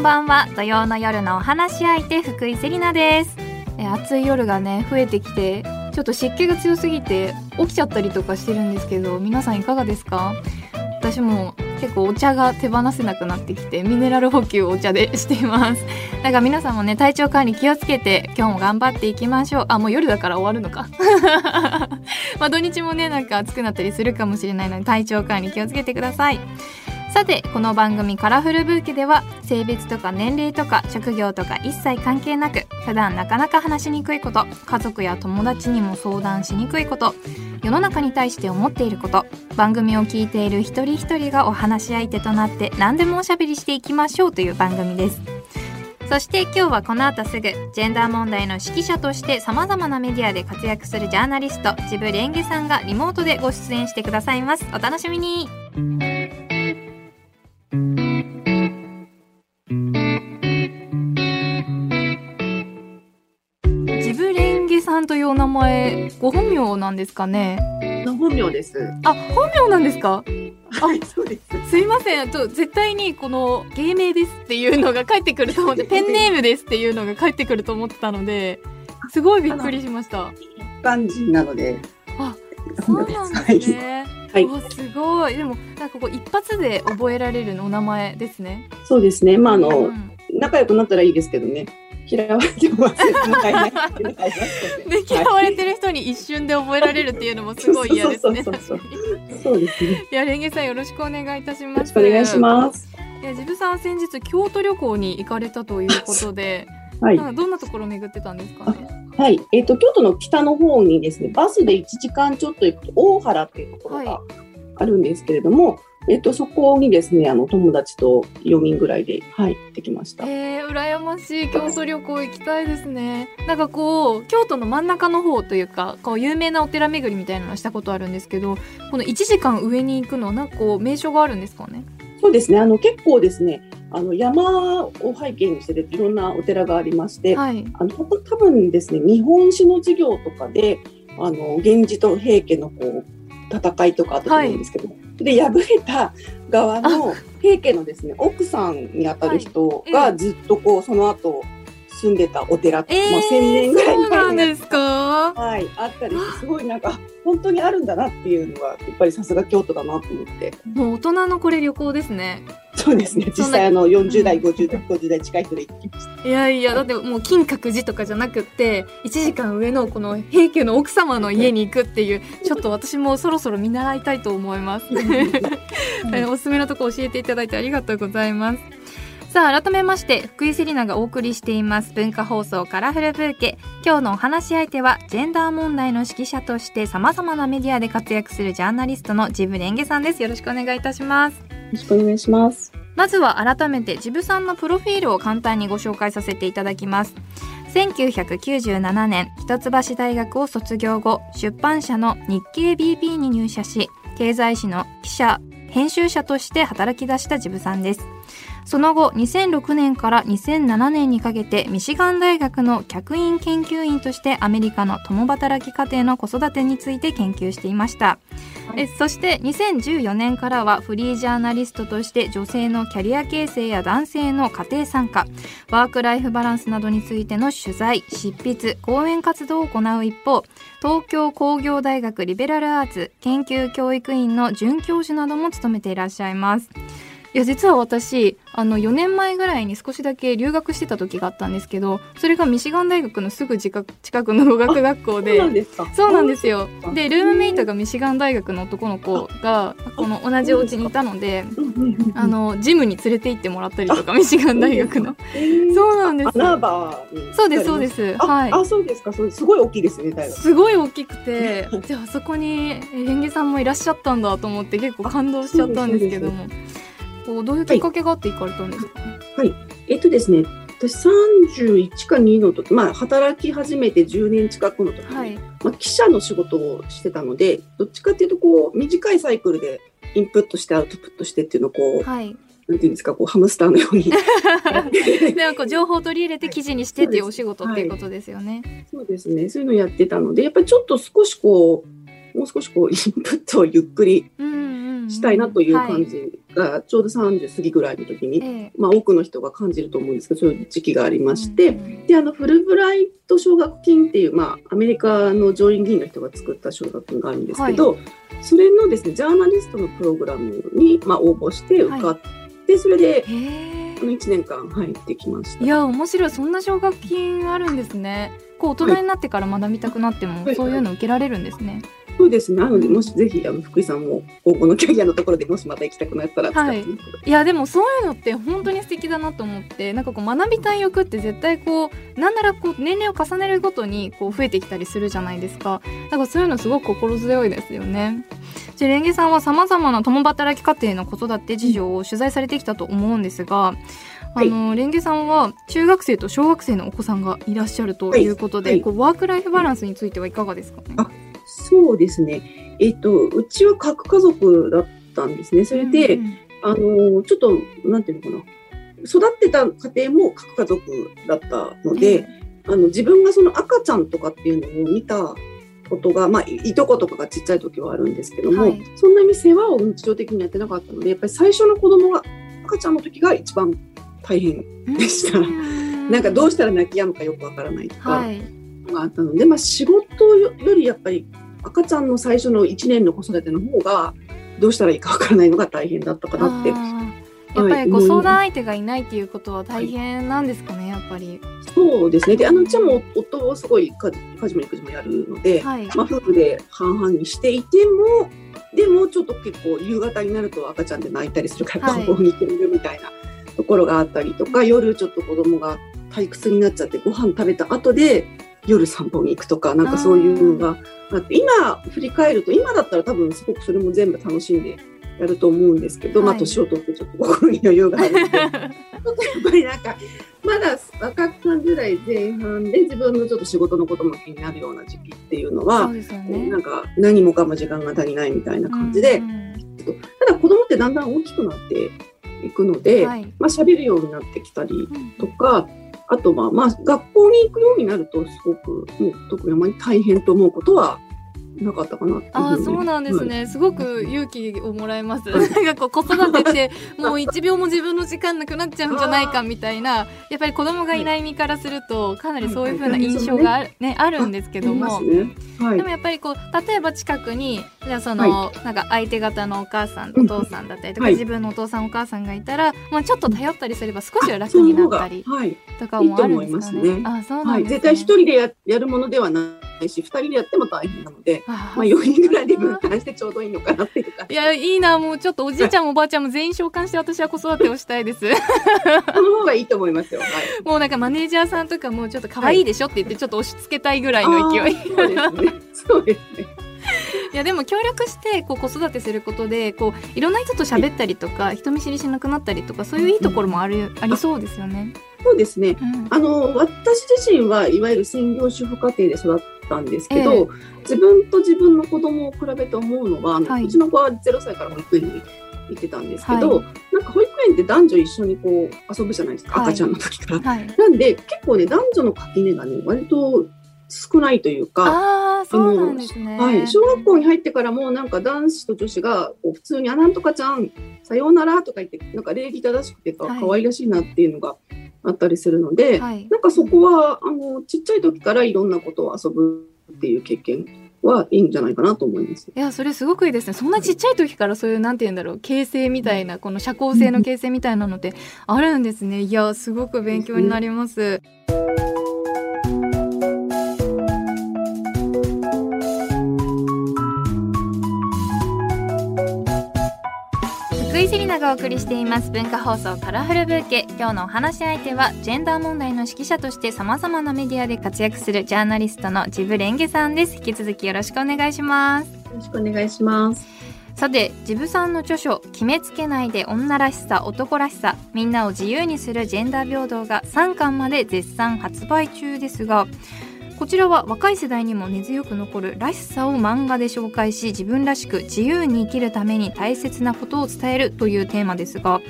んばんは。土曜の夜のお話し相手福井セリナです。え暑い夜がね増えてきてちょっと湿気が強すぎて起きちゃったりとかしてるんですけど皆さんいかがですか？私も結構お茶が手放せなくなってきてミネラル補給をお茶でしています。だから皆さんもね体調管理気をつけて今日も頑張っていきましょう。あもう夜だから終わるのか。まあ土日もねなんか暑くなったりするかもしれないので体調管理気をつけてください。さてこの番組「カラフルブーケ」では性別とか年齢とか職業とか一切関係なく普段なかなか話しにくいこと家族や友達にも相談しにくいこと世の中に対して思っていること番組を聞いている一人一人がお話し相手となって何でもおしゃべりしていきましょうという番組です。そして今日はこの後すぐジェンダー問題の指揮者としてさまざまなメディアで活躍するジャーナリストジブレンゲさんがリモートでご出演してくださいます。お楽しみに。ジブレンゲさんというお名前ご本名なんですかね？本名です。あ本名なんですか？はい、そうです。すいませんと絶対にこの芸名ですっていうのが返ってくると思って ペンネームですっていうのが返ってくると思ってたのですごいびっくりしました一般人なので。あそうなんはいですね、はいおすごいでもなんかこう一発で覚えられるお名前ですねそうですね。まあ、あの、うん仲良くなったらいいですけどね。嫌われても忘 で嫌われてる人に一瞬で覚えられるっていうのもすごい嫌ですねそうですね。よ いやレンゲさんよろしくお願いいたしますお願いします。いやジブさんは先日京都旅行に行かれたということで、はいどんなところを巡ってたんですか？ねはい。えっ、と、京都の北の方にですね、バスで1時間ちょっと行くと、大原っていうところはがあるんですけれども、えっ、と、そこにですね、あの、友達と4人ぐらいで、はい、行ってきました。えー、羨ましい京都旅行行きたいですねなんかこう京都の真ん中の方というかこう有名なお寺巡りみたいなのしたことあるんですけどこの1時間上に行くのはなんかこう名所があるんですかね？そうですね。あの結構ですね、あの山を背景にしてていろんなお寺がありまして、はい。あの多多分ですね、日本史の授業とかで、あの源氏と平家のこう戦いとかあったと思うんですけど、で敗れた側の平家のですね奥さんにあたる人がずっとこうその後住んでたお寺とか、まあ1000年ぐらいそうなんですか？はい、あったりすごいなんか本当にあるんだなっていうのはやっぱりさすが京都だなと思って。もう大人のこれ旅行ですね。そうですね。実際あの40代50代50代近い人で行きました。いやいやだってもう金閣寺とかじゃなくって1時間上のこの平家の奥様の家に行くっていうちょっと私もそろそろ見習いたいと思います。え おすすめのとこ教えていただいてありがとうございますさあ改めまして福井セリナがお送りしています文化放送カラフルブーケ。今日のお話し相手はジェンダー問題の指揮者としてさまざまなメディアで活躍するジャーナリストのジブレンゲさんです。よろしくお願いいたします。よろしくお願いします。まずは改めてジブさんのプロフィールを簡単にご紹介させていただきます。1997年一橋大学を卒業後出版社の日経 BP に入社し経済誌の記者編集者として働き出したジブさんですその後2006年から2007年にかけてミシガン大学の客員研究員としてアメリカの共働き家庭の子育てについて研究していました。えそして2014年からはフリージャーナリストとして女性のキャリア形成や男性の家庭参加ワークライフバランスなどについての取材執筆講演活動を行う一方東京工業大学リベラルアーツ研究教育院の准教授なども務めていらっしゃいますいや実は私あの4年前ぐらいに少しだけ留学してた時があったんですけどそれがミシガン大学のすぐ近く近くの語学学校そうでなんですか。そうなんですよ。あでルームメイトがミシガン大学の男の子がこの同じお家にいたのであ、のジムに連れて行ってもらったりとかミシガン大学の。えー。そうなんです。アナーバーに。そうですそうです。あ、はい。あ、そうですか。そうです。すごい大きいですね。すごい大きくてじゃあそこにえレンゲさんもいらっしゃったんだと思って結構感動しちゃったんですけどもこうどういうきっかけがあって行かれたんですか？ね、えっとですね、私31か2の時、まあ、働き始めて10年近くの時に、はい。まあ、記者の仕事をしてたので、どっちかっていうと、こう、短いサイクルでインプットしてアウトプットしてっていうのを、こう、はい。なんていうんですか、こう、ハムスターのように。でなんか情報を取り入れて記事にしてっていうお仕事っていうことですよね。そうですね、そういうのをやってたので、やっぱりちょっと少しこう、もう少しこう、インプットをゆっくりうんしたいなというはい感じがちょうど30過ぎぐらいの時に、ええ。まあ、多くの人が感じると思うんですけどそういう時期がありまして、うんであのフルブライト奨学金っていう、まあ、アメリカの上院議員の人が作った奨学金があるんですけど、それのですねジャーナリストのプログラムに、まあ、応募して受かって、それでへえ。あの1年間入ってきました。いや面白い。そんな奨学金あるんですねこう大人になってから学びたくなっても、はい。そういうの受けられるんですね、そうですね。なのでもしぜひあの福井さんも高校のキャリアのところでもしまた行きたくなったら使って。みてください。いやでもそういうのって本当に素敵だなと思ってなんかこう学びたい欲って絶対こうなんならこう年齢を重ねるごとにこう増えてきたりするじゃないですか。なんかそういうのすごく心強いですよね。じゃあレンゲさんはさまざまな共働き家庭の子育て事情を取材されてきたと思うんですが、あのレンゲさんは中学生と小学生のお子さんがいらっしゃるとい。うことで、こうワークライフバランスについてはいかがですかね？あそうですね。えっと、うちは核家族だったんですね。それで、うんうん。あの、ちょっと、なんていうのかな。育ってた家庭も核家族だったので、あの、自分がその赤ちゃんとかっていうのを見たことが、まあ、いいとことかがちっちゃい時はあるんですけども、はい。そんなに世話を日常的にやってなかったので、やっぱり最初の子供が、赤ちゃんの時が一番大変。でした。うん。なんかどうしたら泣き止むかよくわからないとか、はい。があったので、まあ、仕事よりやっぱり赤ちゃんの最初の1年の子育ての方がどうしたらいいかわからないのが大変だったかなって。やっぱりこうはい相談相手がいないっていうことは大変なんですかね、やっぱり。そうですね。であのうちはもう夫をすごい家事家事も育児もやるので、はい。まあ、夫婦で半々にしていてもでもちょっと結構夕方になると赤ちゃんで泣いたりするからはい。学校に行みるみたいなところがあったりとか、夜ちょっと子供が退屈になっちゃってご飯食べた後で夜散歩に行くとかなんかそういうのがあって今振り返ると今だったら多分すごくそれも全部楽しんでやると思うんですけど、まあはい年を取ってちょっと心に余裕があるので。ちょっとやっぱりなんかまだ若く30代前半で自分のちょっと仕事のことも気になるような時期っていうのはそうね。なんか何もかも時間が足りないみたいな感じで、うんうんただ子供ってだんだん大きくなっていくので、はい。まあ喋るようになってきたりうんとか、あとはまあ学校に行くようになるとすごくもう特にあまり大変と思うことはなかったかなあそうなんですはい。ね、すごく勇気をもらえます。なんかこう子育てってもう一秒も自分の時間なくなっちゃうんじゃないかみたいな。やっぱり子供がいない身からするとかなりそういう風な印象がある,、ね、あるんですけども。すね。はい。でもやっぱりこう例えば近くにじゃあその、はなんか相手方のお母さんうんお父さんだったりとか、はい自分のお父さんお母さんがいたら、まあ、ちょっと頼ったりすれば少しは楽になったりとかもあるんですかね。ね。あそうなはい、んですね、絶対一人でややるものではないし、二人でやっても大変なので、あまあ4人ぐらいで分担してちょうどいいのかなっていうかい、やいいなもうちょっとおじいちゃんもおばあちゃんも全員召喚して私は子育てをしたいです。その方がいいと思いますよ。はい。もうなんかマネージャーさんとかもちょっと可愛いでしょって言ってちょっと押し付けたいぐらいの勢い。そうですね。そうですね。やでも協力してこう子育てすることでこういろんな人と喋ったりとか、人見知りしなくなったりとかそういういいところもある、ありそうですよね。そうですね。うんあの私自身はいわゆる専業主婦家庭で育ったんですけど、ええ自分と自分の子供を比べて思うのは、はいうちの子は0歳から保育園に行ってたんですけど、はなんか保育園って男女一緒にこう遊ぶじゃないですか、はい赤ちゃんの時から。はい。なんで結構ね男女の垣根がね割と少ないというか。そうなんですね。はい、小学校に入ってからもなんか男子と女子がこう普通に「あなんとかちゃんさようなら」とか言ってなんか礼儀正しくてかはい可愛らしいなっていうのがあったりするので、はい。なんかそこはあのちっちゃい時からいろんなことを遊ぶっていう経験はいいんじゃないかなと思います。いやそれすごくいいですねそんなちっちゃい時からそういうなんて言うんだろう形成みたいなこの社交性の形成みたいなのってあるんですねいやすごく勉強になります。セリナがお送りしています文化放送カラフルブーケ。今日のお話し相手はジェンダー問題の指揮者として様々なメディアで活躍するジャーナリストのジブレンゲさんです。引き続きよろしくお願いします。よろしくお願いします。さてジブさんの著書「決めつけないで女らしさ男らしさみんなを自由にするジェンダー平等」が3巻まで絶賛発売中ですがこちらは若い世代にも根強く残るらしさを漫画で紹介し自分らしく自由に生きるために大切なことを伝えるというテーマですが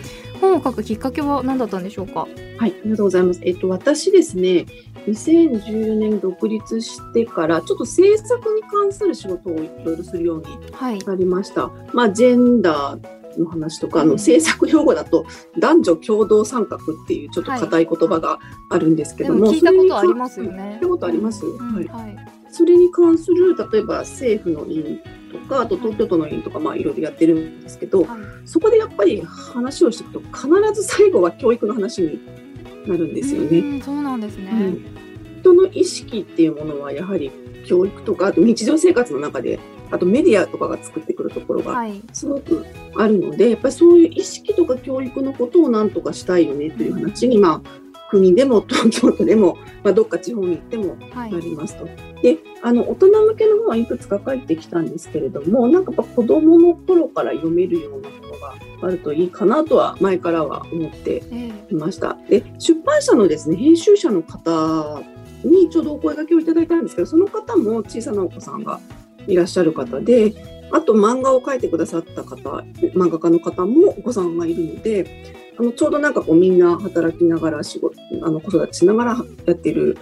本を書くきっかけは何だったんでしょうか？はい、ありがとうございます。えっと私ですね、2014年独立してからちょっと制作に関する仕事をいろいろするようにはいなりました。まあジェンダーの話とか、あの政策用語だと男女共同参画っていうちょっと硬い言葉があるんですけども、聞いたことありますよね。聞いたことあります。はい。はい。それに関する例えば政府の委員とかあと東京都の委員とかまあいろいろやってるんですけど、はいそこでやっぱり話をしていくと必ず最後は教育の話になるんですよね。うんそうなんですね。うん人の意識っていうものはやはり教育とかあと日常生活の中であとメディアとかが作ってくるところがはい。すごくあるのでやっぱりそういう意識とか教育のことをなんとかしたいよねという話にまあ国でも 東京都でも、まあ、どっか地方に行ってもはいな。りますと。であの大人向けの本はいくつか書いてきたんですけれどもなんかやっぱ子どもの頃から読めるようなものがあるといいかなとは前からは思ってえいました。で出版社のですね編集者の方にちょうどお声掛けをいただいたんですけどその方も小さなお子さんがいらっしゃる方であと漫画を描いてくださった方漫画家の方もお子さんがいるのであのちょうどなんかこうみんな働きながら仕事あの子育てしながらやってる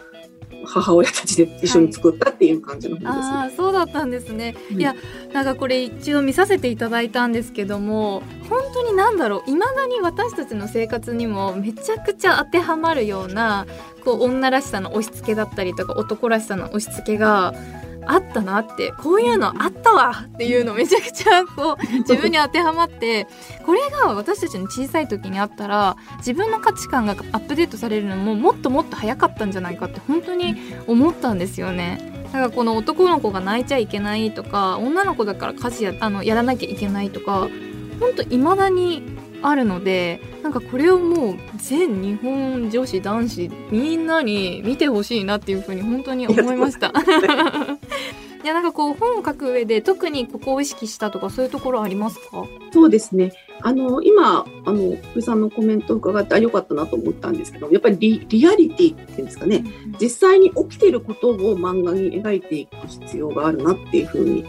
母親たちで一緒に作ったっていう感じのえ本ですね。ああ、そうだったんですね。うんいや、なんかこれ一度見させていただいたんですけども、本当になんだろう、未だに私たちの生活にもめちゃくちゃ当てはまるような、こう女らしさの押し付けだったりとか、男らしさの押し付けが。あったなってこういうのあったわっていうのめちゃくちゃこう 自分に当てはまってこれが私たちの小さい時にあったら自分の価値観がアップデートされるのももっともっと早かったんじゃないかって本当に思ったんですよね。だからこの男の子が泣いちゃいけないとか女の子だから家事やあのやらなきゃいけないとか本当未だにあるのでなんかこれをもう全日本女子男子みんなに見てほしいなっていうふうに本当に思いました。いや なんかこう本を書く上で特にここを意識したとかそういうところありますか？そうですね。あの今あの福井さんのコメントを伺ってあ良かったなと思ったんですけど、やっぱりリリアリティっていうんですかね。実際に起きていることを漫画に描いていく必要があるなっていうふうに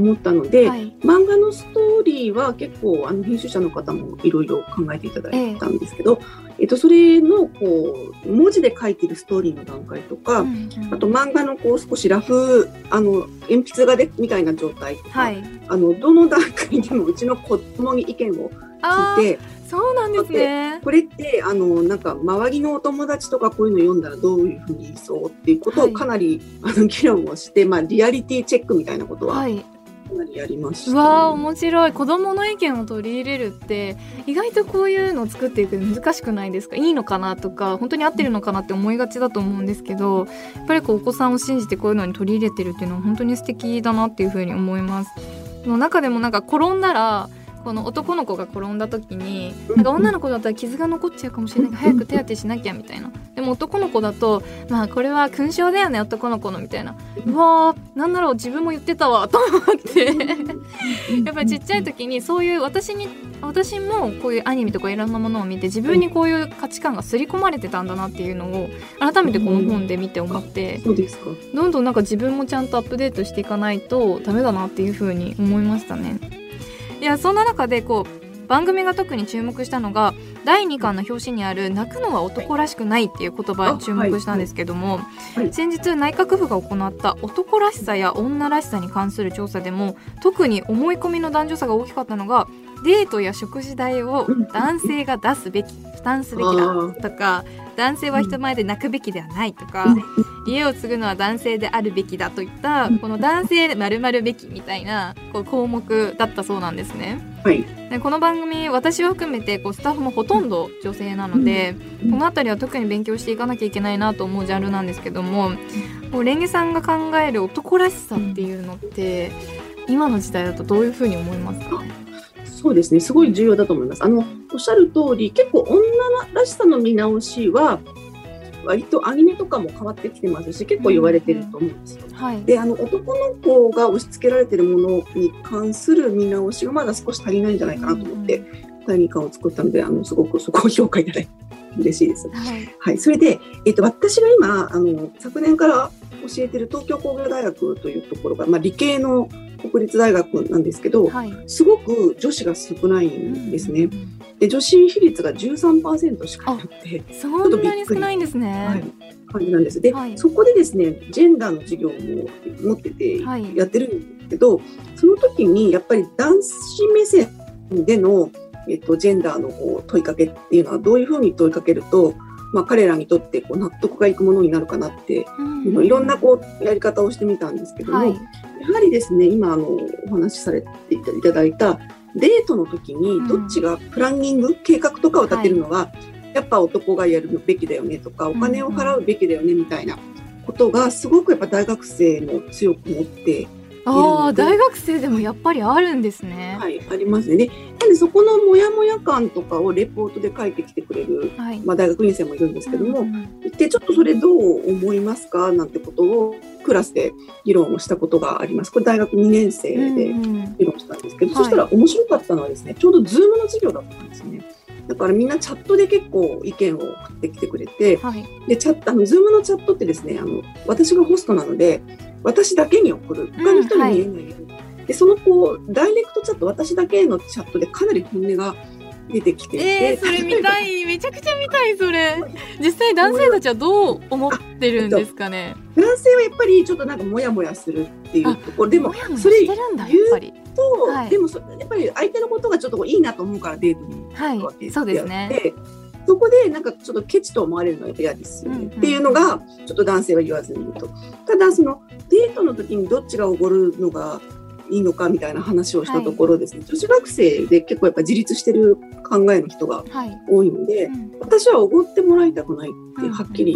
思ったので、はい漫画のストーリーは結構あの編集者の方もいろいろ考えていただいたんですけど、えっと、それのこう文字で書いてるストーリーの段階とか、うんうんあと漫画のこう少しラフあの鉛筆画でみたいな状態とか、はい。あのどの段階でもうちの子供に意見をあ聞いてあそうなんですね。これってあのなんか周りのお友達とかこういうの読んだらどういうふうに言いそうっていうことはいをかなり、あの議論をして、まあ、リアリティチェックみたいなことははい。かなりやりました、ねわー面白い。子供の意見を取り入れるって意外とこういうのを作っていくの難しくないですか？いいのかなとか本当に合ってるのかなって思いがちだと思うんですけどやっぱりこうお子さんを信じてこういうのに取り入れてるっていうのは本当に素敵だなっていうふうに思います。の中でもなんか転んだらこの男の子が転んだ時になんか女の子だったら傷が残っちゃうかもしれない。から早く手当てしなきゃみたいな。でも男の子だとまあこれは勲章だよね男の子のみたいな。うわーなんだろう自分も言ってたわと思って。やっぱりちっちゃい時にそういう私に私もこういうアニメとかいろんなものを見て自分にこういう価値観が刷り込まれてたんだなっていうのを改めてこの本で見て思って。どんどんなんか自分もちゃんとアップデートしていかないとダメだなっていう風に思いましたね。いやそんな中でこう番組が特に注目したのが第2巻の表紙にある「泣くのは男らしくない」っていう言葉に注目したんですけども、先日内閣府が行った男らしさや女らしさに関する調査でも特に思い込みの男女差が大きかったのがデートや食事代を男性が出すべき負担すべきだとか男性は人前で泣くべきではないとか、家を継ぐのは男性であるべきだといったこの男性で丸々べきみたいなこう項目だったそうなんですね。はい。でこの番組私を含めてこうスタッフもほとんど女性なので、うん。この辺りは特に勉強していかなきゃいけないなと思うジャンルなんですけどももうレンゲさんが考える男らしさっていうのって今の時代だとどういうふうに思いますか？ねそうですね。すごい重要だと思います。あのおっしゃる通り結構女らしさの見直しは割とアニメとかも変わってきてますし結構言われてると思うんですよ。はい。であの男の子が押し付けられてるものに関する見直しがまだ少し足りないんじゃないかなと思って、第2巻を作ったのであのすごくそこを評価いただいて嬉しいです。はい。はい、それで、えっと、私が今あの昨年から教えてる東京工業大学というところが、まあ、理系の国立大学なんですけど、はい。すごく女子が少ないんですね。で女子比率が13%しかなくて、そんなに少ないんですね。はい、感じなんです。で、はい。そこでですね、ジェンダーの授業も持っててはい。やってるんですけど、その時にやっぱり男子目線での、えっと、ジェンダーのこう問いかけっていうのはどういうふうに問いかけると、まあ、彼らにとってこう納得がいくものになるかなっていろんなこうやり方をしてみたんですけども、はい、やはりですね今あのお話しされていただいたデートの時にどっちがプランニング、うん、計画とかを立てるのは、はい、やっぱ男がやるべきだよねとかお金を払うべきだよねみたいなことがすごくやっぱ大学生も強く持ってああ大学生でもやっぱりあるんですね。はいありますね。でなんでそこのモヤモヤ感とかをレポートで書いてきてくれる、はい、まあ、大学院生もいるんですけども、うん、でちょっとそれどう思いますかなんてことをクラスで議論をしたことがあります。これ大学2年生で議論したんですけど、うんうん、そしたら面白かったのはですね、ちょうどズームの授業だったんですね。だからみんなチャットで結構意見を送ってきてくれて、はい、でチャットあのズームのチャットってですねあの私がホストなので私だけに送る。他の人に見えないように、うんはい、でそのこうダイレクトチャット私だけのチャットでかなり本音が出てきていて、えー、それ見たい。めちゃくちゃ見たいそれ。実際男性たちはどう思ってるんですかね？男性はやっぱりちょっとなんかモヤモヤするっていうところ。でもそれ言うと、はい、でもそやっぱり相手のことがちょっといいなと思うからデートに行くわけで、はい、そうですねそこでなんかちょっとケチと思われるのは嫌ですよね、うんうん、っていうのがちょっと男性は言わずに言うと。ただそのデートの時にどっちがおごるのがいいのかみたいな話をしたところですね、はい、女子学生で結構やっぱ自立してる考えの人が多いので、はいうん、私はおごってもらいたくないってはっきり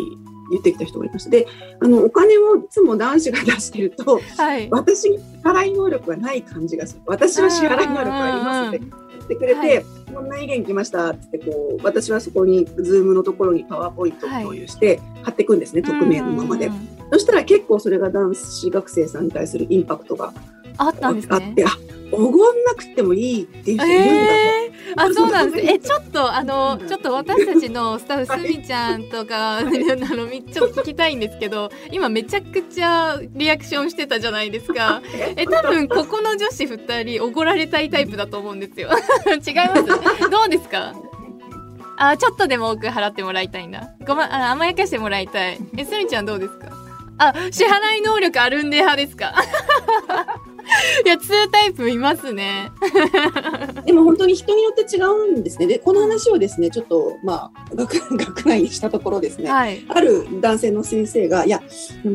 言ってきた人がいました。で、あの、お金をいつも男子が出してると、はい、私に払い能力がない感じがする。私は支払い能力ありますって言ってくれて、はい、こんな意見来ましたってこう、私はそこに、ズームのところにパワーポイントを共有して、貼っていくんですね、匿名のままで。そしたら結構それが男子学生さんに対するインパクトがあったんですね。あって、あ、おごんなくてもいいっていう人いるんだと。えー、あ、そうなんです。え、ちょっと、あの、ちょっと私たちのスタッフ、すみちゃんとか、あの、ちょっと聞きたいんですけど、今めちゃくちゃリアクションしてたじゃないですか。え、多分、ここの女子二人、おごられたいタイプだと思うんですよ。違います？どうですか？あ、ちょっとでも多く払ってもらいたいんだ。ごま、あ甘やかしてもらいたい。え、すみちゃんどうですか？あ、支払い能力あるんで派ですか？いや、2タイプいますね。でも本当に人によって違うんですね。で、この話をですね、ちょっと、まあ、学、学内にしたところですね、はい、ある男性の先生が、いや、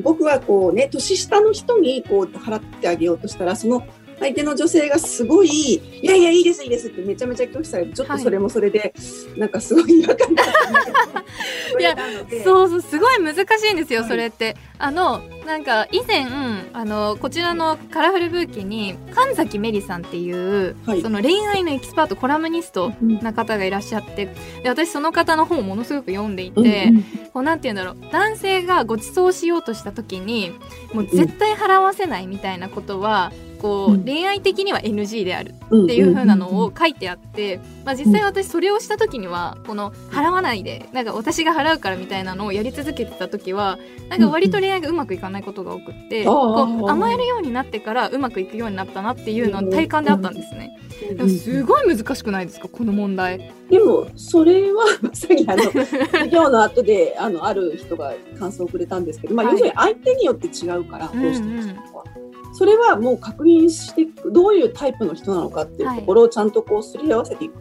僕はこうね、年下の人にこう払ってあげようとしたら、その相手の女性がすごい、いやいや、いいです、いいですってめちゃめちゃ拒否されて、ちょっとそれもそれで、なんかすごい違和感が いや、そうそう、すごい難しいんですよ、はい、それって。あの、なんか以前、あの、こちらのカラフルブーケに、神崎メリさんっていう、はい、その恋愛のエキスパート、コラムニストな方がいらっしゃって、で私その方の本をものすごく読んでいて、うんうん、こうなんて言うんだろう、男性がご馳走しようとした時に、もう絶対払わせないみたいなことは、こう、うん、恋愛的には NG であるっていう風なのを書いてあって、まあ、実際私それをした時にはこの払わないでなんか私が払うからみたいなのをやり続けてた時はなんか割と恋愛がうまくいかないことが多くってこう甘えるようになってからうまくいくようになったなっていうのは体感であったんですね。すごい難しくないですかこの問題。でもそれは まさにあの授業の後であのある人が感想をくれたんですけど、まあ、要するに相手によって違うから、どうしてもは。それはもう確認してどういうタイプの人なのかっていうところをちゃんとこうすり合わせていく。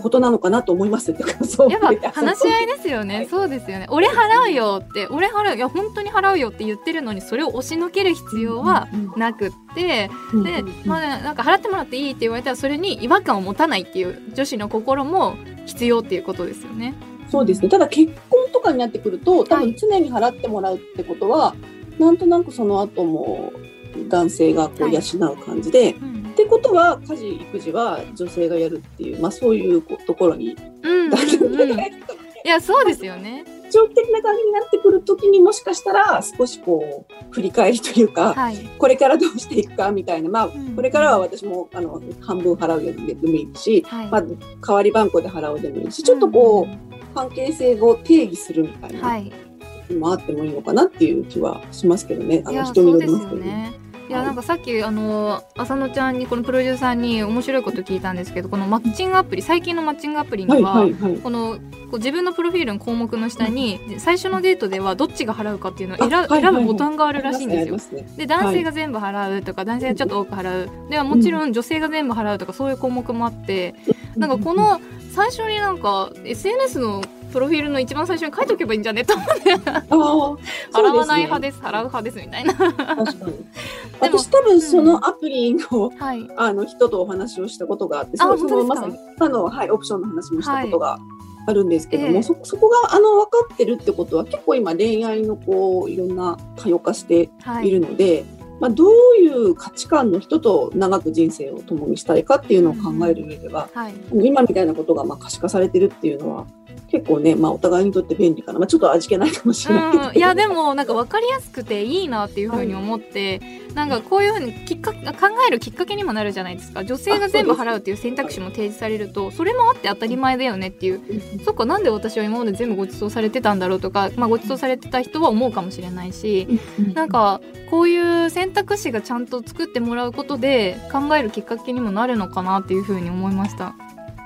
ことなのかなと思いますって感想やっぱ話し合いですよね、はい、そうですよね。俺払うよって俺払ういや本当に払うよって言ってるのにそれを押しのける必要はなくって、で、まあ、ね、なんか払ってもらっていいって言われたらそれに違和感を持たないっていう女子の心も必要っていうことですよね。そうですね。ただ結婚とかになってくると多分常に払ってもらうってことは、はい、なんとなくその後も男性がこう養う感じで、はい。うん、ってことは家事育児は女性がやるっていう、まあ、そういうところに、うん。うんうん、いやそうですよね。長期的な感じになってくる時にもしかしたら少しこう振り返りというか、はい、これからどうしていくかみたいな、まあ、うん、これからは私もあの半分払うよでもいいし、はい、まあ、代わり番号で払うでもいいしちょっとこう、うん、関係性を定義するみたいな。はいもあってもいいのかなっていう気はしますけどね。あの人によりますけどね。いやなんかさっきあの浅野ちゃんにこのプロデューサーに面白いこと聞いたんですけどこのマッチングアプリ最近のマッチングアプリには。このこう自分のプロフィールの項目の下に最初のデートではどっちが払うかっていうのを選,、選ぶボタンがあるらしいんですよ。で男性が全部払うとか、男性がちょっと多く払うではもちろん女性が全部払うとかそういう項目もあってなんかこの最初になんか SNS のプロフィールの一番最初に書いておけばいいんじゃね？と思って。払わない派でです。払う派ですみたいな。私多分そのアプリのはい。あの人とお話をしたことがあって、あそのますさにあのはいオプションの話もしたことがあるんですけども、ええ。そそこがあの分かってるってことは結構今恋愛のこういろんな多様化してはいるので、まあどういう価値観の人と長く人生を共にしたいかっていうのを考える上では、はい。今みたいなことがまあ可視化されてるっていうのは結構ね、まあお互いにとって便利かな。まあちょっと味気ないかもしれないけど。うん、いやでもなんか分かりやすくていいなっていうふうに思って、なんかこういうふうにきっか考えるきっかけにもなるじゃないですか女性が全部払うっていう選択肢も提示されるとそれもあって当たり前だよねっていうそっかなんで私は今まで全部ご馳走されてたんだろうとか、まあ、ご馳走されてた人は思うかもしれないしなんかこういう選択肢がちゃんと作ってもらうことで考えるきっかけにもなるのかなっていうふうに思いました。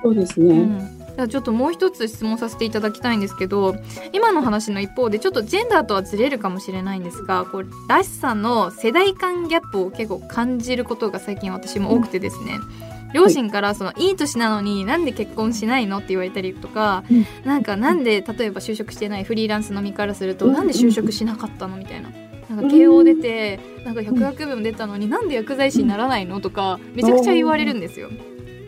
そうですね。うんじゃあちょっともう一つ質問させていただきたいんですけど今の話の一方でちょっとジェンダーとはずれるかもしれないんですがこうらしさの世代間ギャップを結構感じることが最近私も多くてですね、両親からそのいい年なのになんで結婚しないのって言われたりとか、うん。なんかなんで例えば就職してないフリーランスの身からすると、うん。なんで就職しなかったのみたいな。なんか慶応出てなんか百学部も出たのになんで薬剤師にならないのとかめちゃくちゃ言われるんですよ。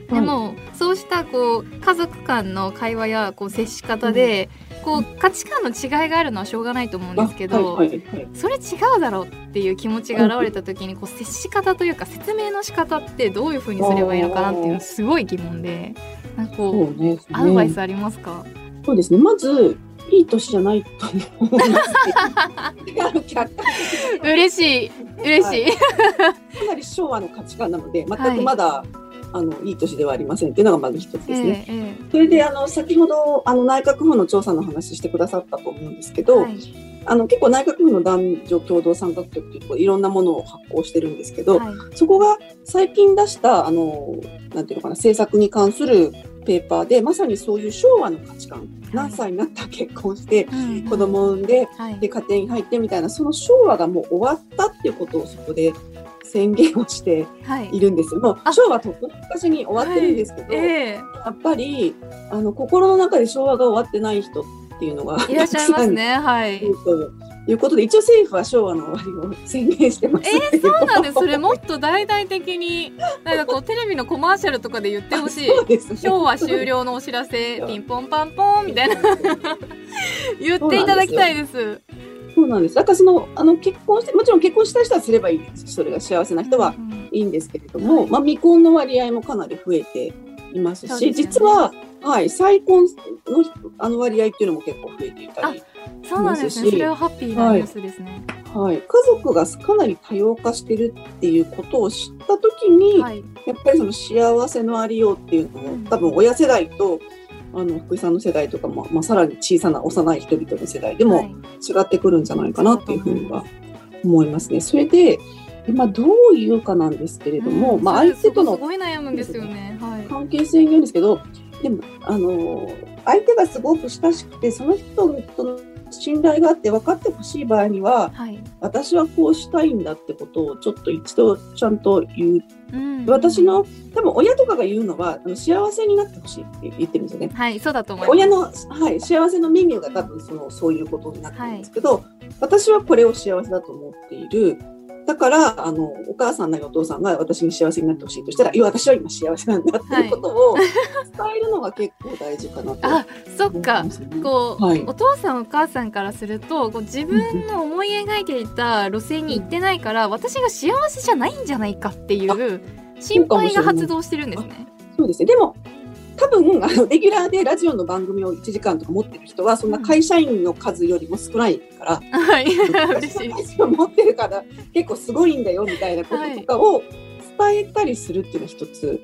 でも、そうしたこう家族間の会話やこう接し方で、こう価値観の違いがあるのはしょうがないと思うんですけど、はいはいはい。それ違うだろうっていう気持ちが現れた時にこう接し方というか説明の仕方ってどういうふうにすればいいのかなっていうのすごい疑問でなんかこうね。アドバイスありますか、そうですね。まず、いい年じゃないと思うんです けど。嬉しい嬉しい、かなり昭和の価値観なので、全くまだ、あのいい年ではありませんっていうのがまず一つですね。えええそれであの先ほどあの内閣府の調査の話してくださったと思うんですけど、えはい。あの結構内閣府の男女共同参画局っていろんなものを発行してるんですけど、はい。そこが最近出したあのなんていうのかな政策に関するペーパーでまさにそういう昭和の価値観、何歳になったら結婚してうん。子供を産んではい。で家庭に入ってみたいなその昭和がもう終わったっていうことをそこで宣言をしてはい。いるんです。よ。もうあ。昭和とっくの昔に終わってるんですけど、ええ。やっぱりあの心の中で昭和が終わってない人っていうのがいらっしゃいますね。はいとい。うことで一応政府は昭和の終わりを宣言してますえー、そうなんです。それもっと大々的に、なんかこうテレビのコマーシャルとかで言ってほしい。ね。昭和終了のお知らせ、ピンポンパンポンみたいな。言っていただきたいです。そうなんですだからそのあの結婚してもちろん結婚した人はすればいいですしそれが幸せな人はうんいいんですけれども、はいまあ、未婚の割合もかなり増えていますしね実は、はい、再婚のあの割合っていうのも結構増えていたり、そうなんですね。それはハッピーなニュースですね。はい、家族がかなり多様化してるっていうことを知った時に、はい。やっぱりその幸せのありようっていうのうんを多分親世代とあの福井さんの世代とかも、まあ、さらに小さな幼い人々の世代でもはい違ってくるんじゃないかなっていうふうには思いますね。それで今どう言うかなんですけれども、うんまあ、相手とのすごい悩むんですよね。はい。関係性によるんですけどでもあの相手がすごく親しくてその人との信頼があって分かってほしい場合にははい。私はこうしたいんだってことをちょっと一度ちゃんと言ううん私の多分親とかが言うのはあの幸せになってほしいって言ってるんですよね。はい、そうだと思います。親の、はい、幸せのメニューが多分そのそういうことになってるんですけど、私はこれを幸せだと思っている。だからあのお母さんなりお父さんが私に幸せになってほしいとしたらいや私は今幸せなんだっていうことを伝えるのが結構大事かなとあ、そっか。こう、はいお父さんお母さんからするとこう自分の思い描いていた路線に行ってないから私が幸せじゃないんじゃないかっていう心配が発動してるんですね。そうですね。でも、多分、あの、レギュラーでラジオの番組を1時間とか持ってる人は、そんな会社員の数よりも少ないから、はい、嬉しい。持ってるから、結構すごいんだよ、みたいなこととかを伝えたりするっていうのは一つ、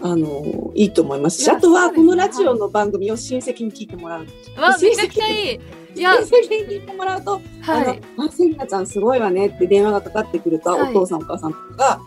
あの、いいと思いますし、あとは、このラジオの番組を親戚に聞いてもらう。わめちゃくちゃいい。いや先に聞いてもらうと、はいあの、あ、セリナちゃんすごいわねって電話がかかってくると、はいお父さんお母さんとかが、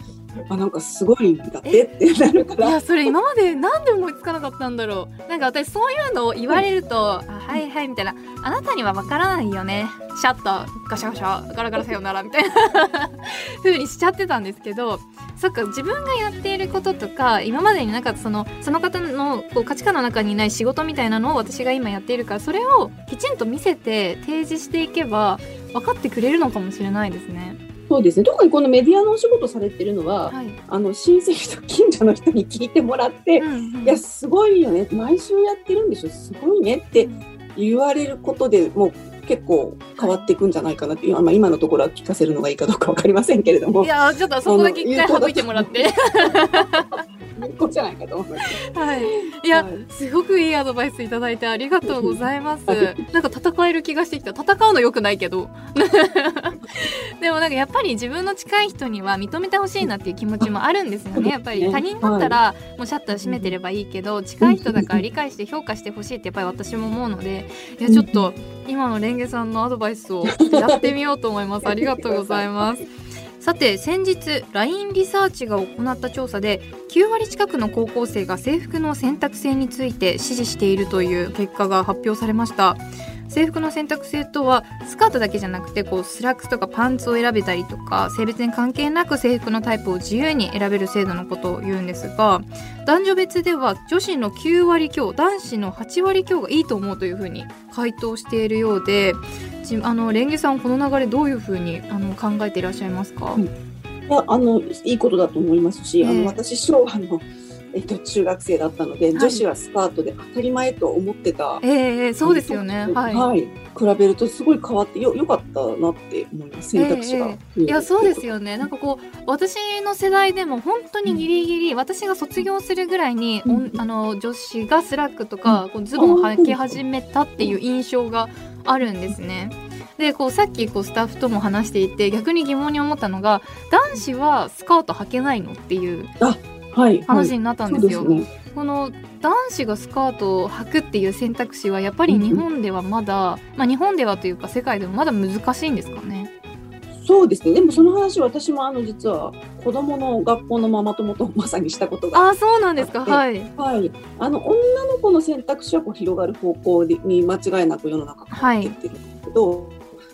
あ、なんかすごいんだってってなるから。いやそれ今までなんで思いつかなかったんだろう。なんか私そういうのを言われると「あはいはい」みたいな「あなたにはわからないよね。シャッターガシャガシャガラガラさよなら」みたいな。風にしちゃってたんですけどそっか自分がやっていることとか今までになかったそのその方のこう価値観の中にない仕事みたいなのを私が今やっているからそれをきちんと見せて提示していけば分かってくれるのかもしれないですね。そうですね。特にこのメディアのお仕事されてるのは、はい、あの親戚と近所の人に聞いてもらって、うんうんいやすごいよね。毎週やってるんでしょ。すごいねって言われることでもう結構変わっていくんじゃないかなって、まあ、今のところは聞かせるのがいいかどうかわかりませんけれどもいやちょっとそこだけ一回省いてもらって。有効じゃないかと思います。はい。いや、はいすごくいいアドバイスいただいてありがとうございますはい。なんか戦える気がしてきた。戦うの良くないけど。でもなんかやっぱり自分の近い人には認めてほしいなっていう気持ちもあるんですよね。やっぱり他人だったらもうシャッター閉めてればいいけど、近い人だから理解して評価してほしいってやっぱり私も思うので、いやちょっと今のれんげさんのアドバイスをやってみようと思います。ありがとうございます。さて先日 LINE リサーチが行った調査で9割近くの高校生が制服の選択制について支持しているという結果が発表されました。制服の選択制とはスカートだけじゃなくてこうスラックスとかパンツを選べたりとか性別に関係なく制服のタイプを自由に選べる制度のことを言うんですが男女別では女子の9割強男子の8割強がいいと思うというふうに回答しているようでちあのレンゲさんこの流れどういうふうにあの考えていらっしゃいますか、うん。いやあのいいことだと思いますし、あええ。の私昭和の、えっと、中学生だったので、い。女子はスカートで当たり前と思ってた。ええええそうですよね。はい、はい、比べるとすごい変わってよよかったなって思います選択肢が、えいやそうですよね。なんかこう私の世代でも本当にギリギリ、私が卒業するぐらいに、おんあの女子がスラックスとか、こうズボンを履き始めたっていう印象があるんですね。でこうさっきこうスタッフとも話していて逆に疑問に思ったのが男子はスカート履けないのっていうはい話になったんですよ。この男子がスカートを履くっていう選択肢はやっぱり日本ではまだ、まあ日本ではというか世界でもまだ難しいんですかね。そうですね。でもその話私もあの実は子供の学校のママ友とまさにしたことがああそうなんですか。はい。はい、あの女の子の選択肢はこう広がる方向でに間違いなく世の中がはい。変わっていってるんですけど、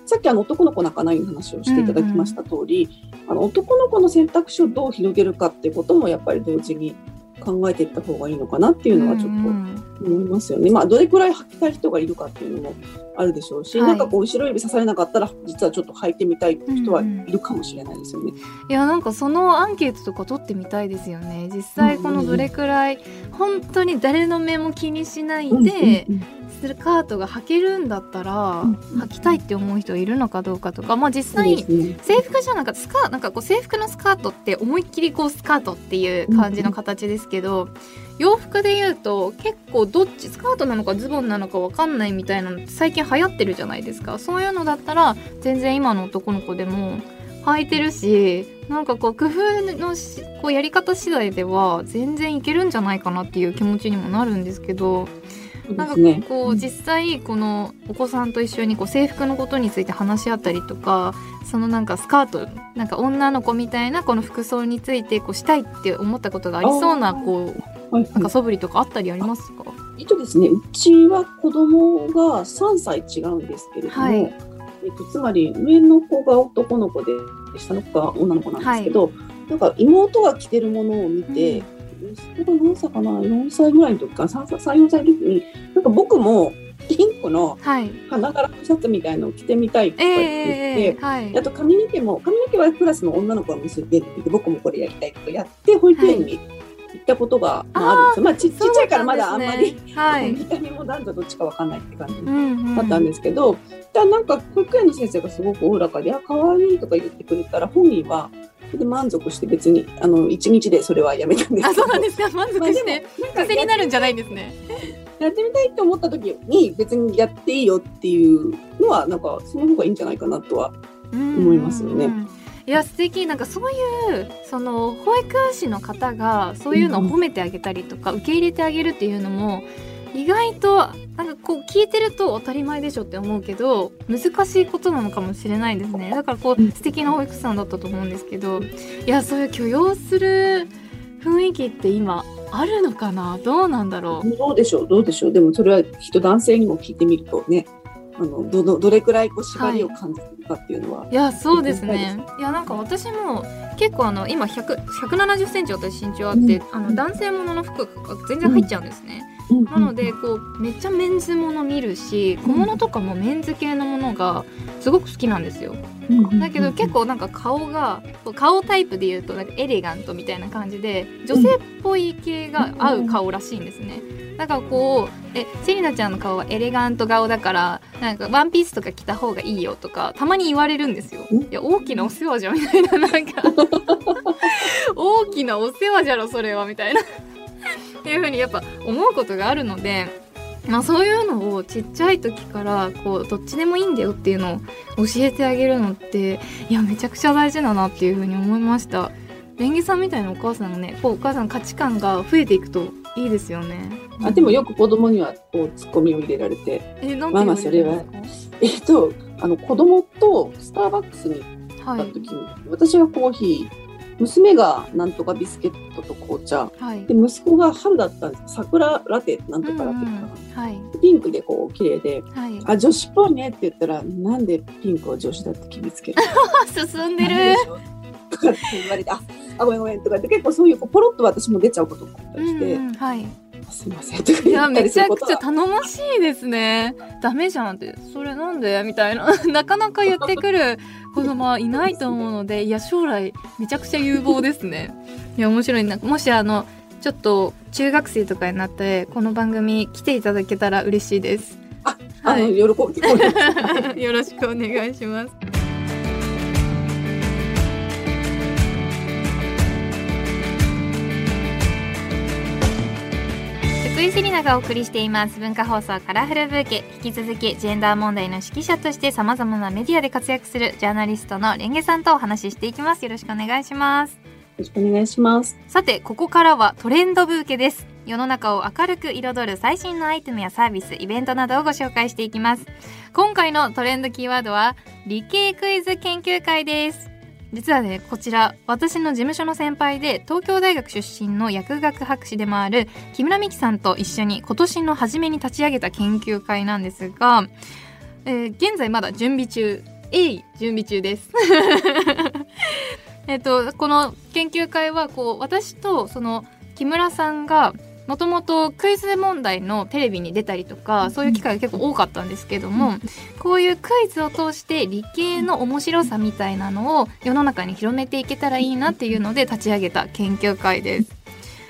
さっきあの男の子泣かないの話をしていただきました通り、あの男の子の選択肢をどう広げるかっていうこともやっぱり同時に考えていった方がいいのかなっていうのはちょっとうん。うん思いますよね。まあどれくらい履きたい人がいるかっていうのもあるでしょうし、はい。なんかこう後ろ指刺されなかったら実はちょっと履いてみたい人はいるかもしれないですよね。いやなんかそのアンケートとか取ってみたいですよね。実際このどれくらい本当に誰の目も気にしないでうんうんスカートが履けるんだったらうん履きたいって思う人いるのかどうかとかまあ実際。制服じゃなくてスカなんかこう制服のスカートって思いっきりこうスカートっていう感じの形ですけど洋服で言うと結構どっちスカートなのかズボンなのかわかんないみたいなのって最近流行ってるじゃないですか。そういうのだったら全然今の男の子でも履いてるしなんかこう工夫のしこうやり方次第では全然いけるんじゃないかなっていう気持ちにもなるんですけどなんか。こう実際このお子さんと一緒にこう制服のことについて話し合ったりとかそのなんかスカートなんか女の子みたいなこの服装についてこうしたいって思ったことがありそうなこうはいなんか素振りとかあったりありますか？えっとですね、うちは子供が3歳違うんですけれども、はい。えっと、つまり上の子が男の子で下の子が女の子なんですけど、なんか妹が着てるものを見て、息子が何歳かな4歳ぐらいの時か3歳4歳の時になんか僕もピンクの花柄のシャツみたいのを着てみたいとか言って。はいあと髪の毛も髪の毛はクラスの女の子が結んでるので僕もこれやりたいとかやって保育園に行ったことが、あ、るんですよ。まあちちっちゃいからまだあんまり、はい見た目も男女どっちかわかんないって感じだったんですけど、だなんか保育園の先生がすごくおおらかで「あ可愛いとか言ってくれたら本人はで満足して別にあの1日でそれはやめたんですあそうなんですか？満足して？なんか癖になるんじゃないんですね。やってみたいって思った時に別にやっていいよっていうのはなんかその方がいいんじゃないかなとは思いますよね。うんうん。うんいや素敵。なんかそういうその保育士の方がそういうのを褒めてあげたりとか受け入れてあげるっていうのも意外となんかこう聞いてると当たり前でしょって思うけど難しいことなのかもしれないですね。だからこう素敵な保育士さんだったと思うんですけどいやそういう許容する雰囲気って今あるのかな？どうなんだろう？どうでしょう？どうでしょう？でもそれはきっと男性にも聞いてみるとねあのどどどれくらいこう縛りを感じてるかっていうのは、はい、いやそうですね。いやなんか私も結構あの今1 7 0センチ私身長あって、うん、あの男性ものの服が全然入っちゃうんですね、うん、なのでこうめっちゃメンズもの見るし小物とかもメンズ系のものがすごく好きなんですよ、だけど結構なんか顔が顔タイプで言うとなんかエレガントみたいな感じで女性っぽい系が合う顔らしいんですね、だからこうえセリナちゃんの顔はエレガント顔だからなんかワンピースとか着た方がいいよとかたまに言われるんですよ。いや大きなお世話じゃんみたいななんか。大きなお世話じゃろそれはみたいなっていうふうにやっぱ思うことがあるので。まあ、そういうのをちっちゃい時からこうどっちでもいいんだよっていうのを教えてあげるのっていやめちゃくちゃ大事だなっていうふうに思いました。レンゲさんみたいなお母さんがねこうお母さん価値観が増えていくといいですよね。あでもよく子供にはこうツッコミを入れられて、えなんママそれはえっとあの子供とスターバックスに行った時に、はい、私はコーヒー娘がなんとかビスケットと紅茶、はい、で息子が春だったんです桜ラテなんとかラテかはい、ピンクでこう綺麗で、はい、あ女子っぽいねって言ったらなんでピンクは女子だって決めつける 進んでる。とかって言われてああごめんごめんとかって結構そういうポロッと私も出ちゃうことがあったりして。うんうん、はいすみません。とかいやめちゃくちゃ頼もしいですね。ダメじゃんって。それなんで？みたいな。なかなか言ってくる子供はいないと思うのでいや将来めちゃくちゃ有望ですね。いや面白い。なもしあのちょっと中学生とかになってこの番組来ていただけたら嬉しいです。あ、はい、あの喜び よろしくお願いします井セリナがお送りしています。文化放送カラフルブーケ。引き続きジェンダー問題の指揮者としてさまざまなメディアで活躍するジャーナリストのレンゲさんとお話ししていきます。よろしくお願いします。よろしくお願いします。さてここからはトレンドブーケです。世の中を明るく彩る最新のアイテムやサービスイベントなどをご紹介していきます。今回のトレンドキーワードは理系クイズ研究会です実はねこちら私の事務所の先輩で東京大学出身の薬学博士でもある木村美樹さんと一緒に今年の初めに立ち上げた研究会なんですが、えー、現在まだ準備中鋭意準備中です。えっとこの研究会はこう私とその木村さんがもともとクイズ問題のテレビに出たりとかそういう機会が結構多かったんですけどもこういうクイズを通して理系の面白さみたいなのを世の中に広めていけたらいいなっていうので立ち上げた研究会です。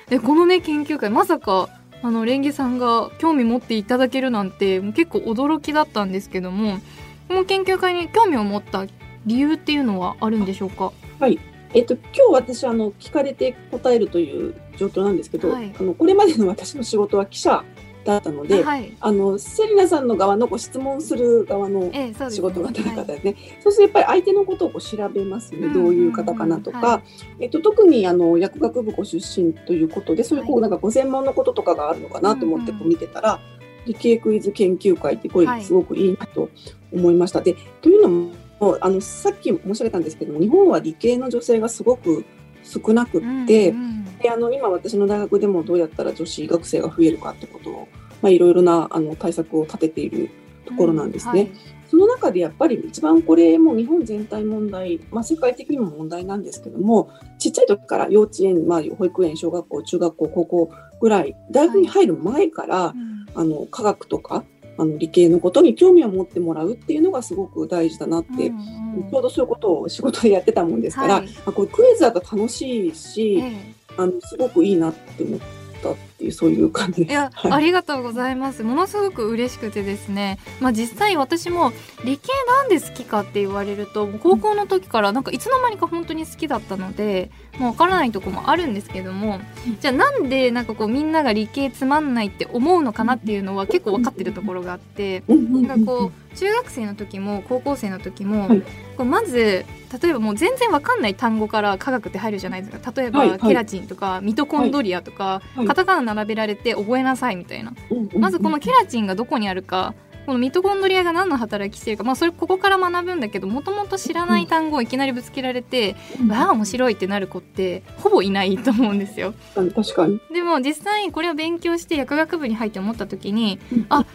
でこのね研究会まさかあのレンゲさんが興味持っていただけるなんて結構驚きだったんですけどもこの研究会に興味を持った理由っていうのはあるんでしょうか？はい。えっと、今日私あの聞かれて答えるという状況なんですけど、はい、あのこれまでの私の仕事は記者だったので、はい、あのセリナさんの側のこう質問する側の仕事が高かったですね。ええ、そうするとやっぱり相手のことをこう調べますね、どういう方かなとか、はい、えっと、特にあの薬学部ご出身ということでそういうこうなんかご専門のこととかがあるのかなと思ってこう見てたら、理系クイズ研究会ってこれすごくいいなと思いました。でというのもあのさっき申し上げたんですけども日本は理系の女性がすごく少なくって、うんうん、であの今私の大学でもどうやったら女子学生が増えるかってことを、まあ、いろいろなあの対策を立てているところなんですね。うんはい、その中でやっぱり一番これも日本全体問題、まあ、世界的にも問題なんですけどもちっちゃい時から幼稚園、まあ、保育園小学校中学校高校ぐらい大学に入る前から、はい。うん、あの科学とかあの理系のことに興味を持ってもらうっていうのがすごく大事だなって、うんうん、ちょうどそういうことを仕事でやってたもんですから、はい、あこれクイズだと楽しいし、ええ、あのすごくいいなって思ったっていうそういう感じ。いや、はい、ありがとうございます。ものすごく嬉しくてですね。まあ実際私も理系なんで好きかって言われると高校の時からなんかいつの間にか本当に好きだったのでもう分からないとこもあるんですけどもじゃあなんでなんかこうみんなが理系つまんないって思うのかなっていうのは結構分かってるところがあってなんかこう中学生の時も高校生の時も、はい、こうまず例えばもう全然わかんない単語から科学って入るじゃないですか。例えば、はいはい、ケラチンとかミトコンドリアとか、はい、カタカナ並べられて覚えなさいみたいな。うんうん。まずこのケラチンがどこにあるかこのミトコンドリアが何の働きしてるかまあそれここから学ぶんだけどもともと知らない単語をいきなりぶつけられて、わあ面白いってなる子ってほぼいないと思うんですよ。確かに確かに。でも実際これを勉強して薬学部に入って思った時にうん。あ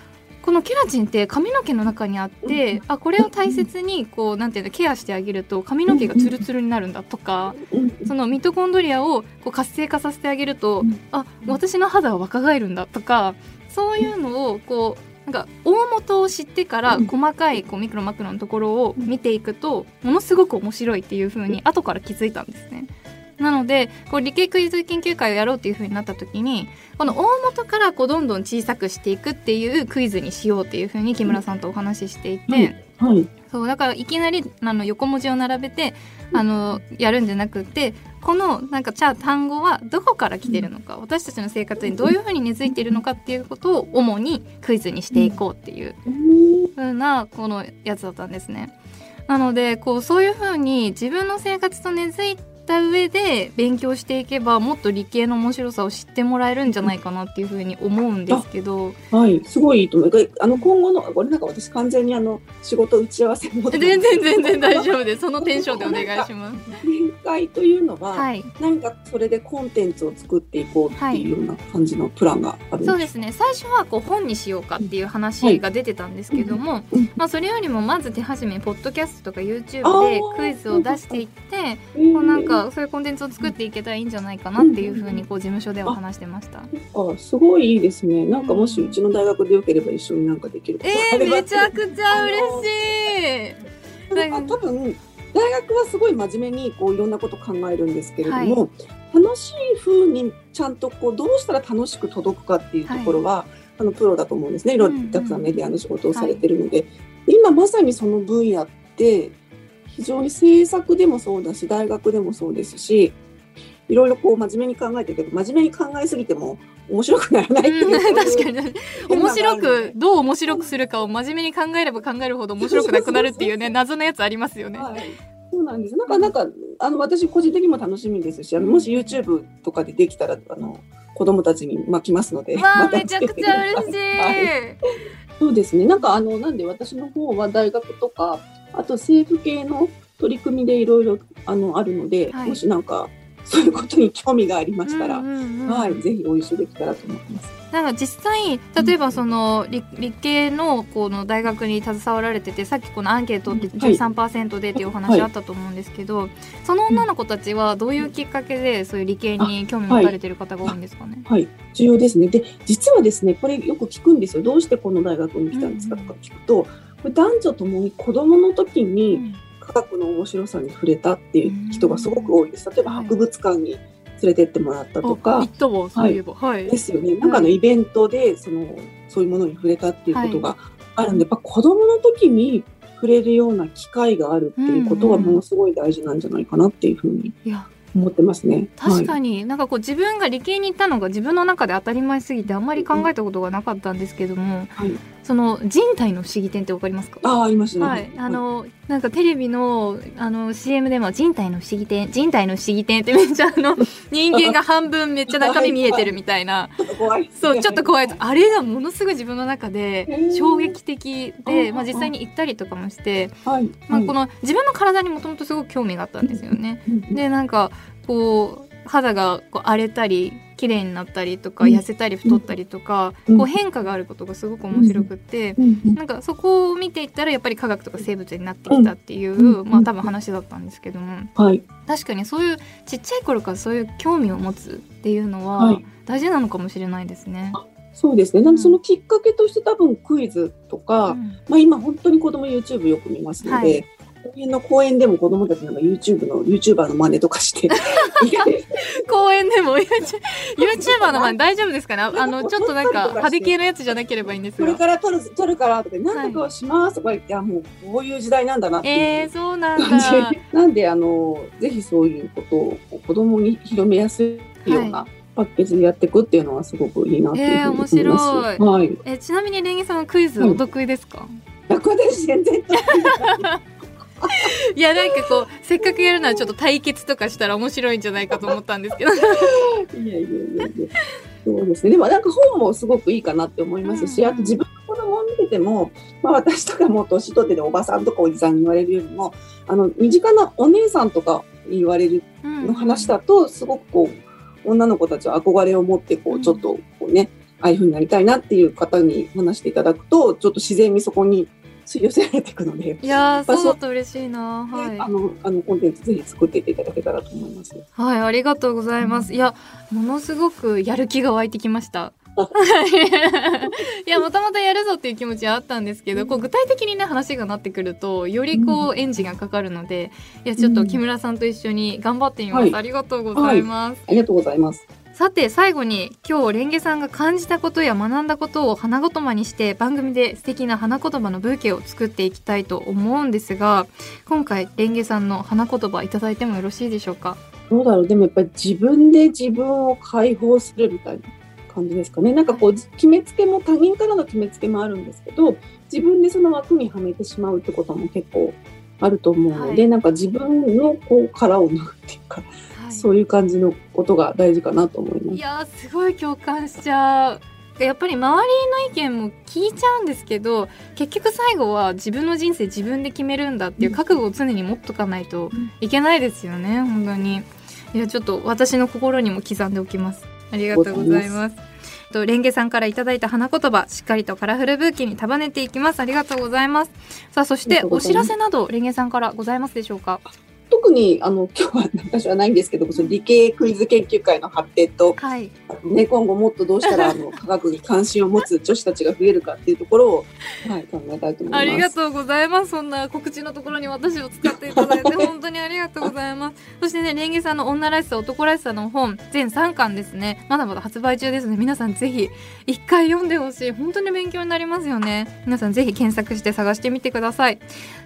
このケラチンって髪の毛の中にあってあこれを大切にこうなんていうのケアしてあげると髪の毛がツルツルになるんだとかうんそのミトコンドリアをこう活性化させてあげるとうん。あ私の肌は若返るんだとかそういうのをこうなんか大元を知ってからうん。細かいこうミクロマクロのところを見ていくとものすごく面白いっていう風に後から気づいたんですね。なのでこう理系クイズ研究会をやろうっていう風になった時にこの大元からこうどんどん小さくしていくっていうクイズにしようっていう風に木村さんとお話ししていて、はい。そうだからいきなりあの横文字を並べてあのやるんじゃなくてこのなんかじゃあ単語はどこから来てるのか私たちの生活にどういうふうに根付いているのかっていうことを主にクイズにしていこうっていううん風なこのやつだったんですね。なのでこうそういう風に自分の生活と根付いた上で勉強していけばもっと理系の面白さを知ってもらえるんじゃないかなっていう風に思うんですけど。はい、すごいいいと思う。あの今後のこれなんか私完全にあの仕事打ち合わせも全然全然大丈夫です。そのテンションでお願いします。展開というのは、はい。何かそれでコンテンツを作っていこうっていうような感じのプランがあるんそうですね。最初はこう本にしようかっていう話が出てたんですけども、うんまあ、それよりもまず手始めポッドキャストとか YouTube でクイズを出していってえーこうなんかそういうコンテンツを作っていけたらいいんじゃないかなっていうふうにこう事務所では話してました。あすごいいいですね。なんかもしうちの大学でよければ一緒になんかできるえー、めちゃくちゃ嬉しい。なんか多分大学はすごい真面目にこういろんなこと考えるんですけれども、楽しい風にちゃんとこうどうしたら楽しく届くかっていうところは、あのプロだと思うんですね。いろいろうんうん。たくさんメディアの仕事をされてるので、今まさにその分野って非常に制作でもそうだし大学でもそうですし。いろいろこう真面目に考えてるけど真面目に考えすぎても面白くならないっていう、うん、確かに面白くどう面白くするかを真面目に考えれば考えるほど面白くなくなるっていうね謎のやつありますよね。はい、そうなんです。なんか、なんか、あの、私個人的にも楽しみですし、あの、もし YouTube とかでできたら、あの。子供たちに巻きますので。まためちゃくちゃ嬉しい。はいそうですね。なんか、あの、なんで、私の方は大学とか、あと政府系の取り組みでいろいろ、あの、あるので、はいもしなんか。そういうことに興味がありましたら、うんうんうんはい、ぜひお一緒できたらと思います。なんか実際例えばその理理系のこの大学に携わられててさっきこのアンケートってはい13%でっていうお話あったと思うんですけど、その女の子たちはどういうきっかけでそういう理系に興味持たれてる方が多いんですかね？はい、重要ですね。で、実はですね、これよく聞くんですよ。どうしてこの大学に来たんですかとか聞くと、これ男女ともに子供の時に科学の面白さに触れたっていう人がすごく多いです。例えばはい博物館に連れてってもらったとあか行、ったわそういえばはい。ですよね。なんかのイベントでそのそういうものに触れたっていうことがあるんで、やっぱ子供の時に触れるような機会があるっていうことはものすごい大事なんじゃないかなっていうふうに思ってますね。確かに。になんかこう自分が理系に行ったのが自分の中で当たり前すぎてあんまり考えたことがなかったんですけども、はい。その人体の不思議点ってわかりますか？ああ、ありますね。はい、あのなんかテレビのあの CM でも人体の不思議点人体の不思議点ってめっちゃあの 人間が半分めっちゃ中身見えてるみたいな ちょっと怖い。そうちょっと怖いあれがものすごい自分の中で衝撃的で、うんまあ、実際に行ったりとかもして、はい。まあ、この、の自分の体にもともとすごく興味があったんですよね。うんでなんかこう肌がこう荒れたり綺麗になったりとかうん。痩せたり太ったりとか、うん。こう変化があることがすごく面白くって。なんかそこを見ていったらやっぱり科学とか生物になってきたっていう、うん。まあ多分話だったんですけどもはい。確かにそういうちっちゃい頃からそういう興味を持つっていうのははい。大事なのかもしれないですね。そうですね。なんでそのきっかけとして多分クイズとか、うん。まあ今本当に子供 YouTube よく見ますので、はいこの辺の公園でも子供たちなんか YouTube の YouTuber の真似とかして、公園でも YouTuber の前大丈夫ですかね？ああのちょっとなんか派手系のやつじゃなければいいんですこれが。から撮る撮るからとか、なんとかしますとか言って、あもうこういう時代なんだなっていう。えー、そうなんだ。なんであのぜひそういうことを子供に広めやすいようなパッケージでやっていくっていうのはすごくいいなっていうふうに思います。えー面白いはい。えちなみにレンゲさんはクイズお得意ですか、楽です全然いいやなんかこうせっかくやるならちょっと対決とかしたら面白いんじゃないかと思ったんですけど。いやいやいや。そうですね。でもなんか本もすごくいいかなって思いますし、うんうんあと自分の子供を見てても、まあ私とかもう年取ってておばさんとかおじさんに言われるよりも、あの、身近なお姉さんとか言われるうんの話だと、すごくこう、女の子たちは憧れを持って、こうちょっとこうね、ああいう風になりたいなっていう方に話していただくと、ちょっと自然にそこに寄せられていくので、いやそうだと嬉しいなはいあの、あの、コンテンツぜひ作っていっていただけたらと思います。はい、ありがとうございます。いや、ものすごくやる気が湧いてきました。あ いや、もともとやるぞっていう気持ちはあったんですけど、こう具体的にね、話がなってくると、よりこう、エンジンがかかるので、いや、ちょっと木村さんと一緒に頑張ってみます。はいありがとうございます。ありがとうございます。さて、最後に、今日、レンゲさんが感じたことや学んだことを花言葉にして、番組で素敵な花言葉のブーケを作っていきたいと思うんですが、今回、レンゲさんの花言葉いただいてもよろしいでしょうか？どうだろう。でもやっぱり自分で自分を解放するみたいな感じですかね。なんかこう決めつけも他人からの決めつけもあるんですけど自分でその枠にはめてしまうってことも結構あると思うので、はい。なんか自分のこう殻を脱ぐっていうか、そういう感じのことが大事かなと思います。いやーすごい共感しちゃう。やっぱり周りの意見も聞いちゃうんですけど結局最後は自分の人生自分で決めるんだっていう覚悟を常に持っとかないといけないですよね本当に。いやちょっと私の心にも刻んでおきます。ありがとうございます。とレンゲさんからいただいた花言葉しっかりとカラフルブーケに束ねていきます。ありがとうございます。さあそしてお知らせなどレンゲさんからございますでしょうか？特にあの今日は私はないんですけどその理系クイズ研究会の発展とはいね、今後もっとどうしたらあの 科学に関心を持つ女子たちが増えるかっていうところを、はい、考えたいと思います。ありがとうございます。そんな告知のところに私を使っていただいて 本当にありがとうございます。そしてね、レンゲさんの女らしさ、男らしさの本、全3巻ですね。まだまだ発売中ですので、皆さんぜひ一回読んでほしい。本当に勉強になりますよね。皆さんぜひ検索して探してみてください。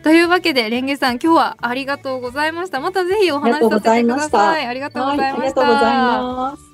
というわけで、レンゲさん、今日はありがとうございました。またぜひお話しさせてください。ありがとうございました。はい、ありがとうございます。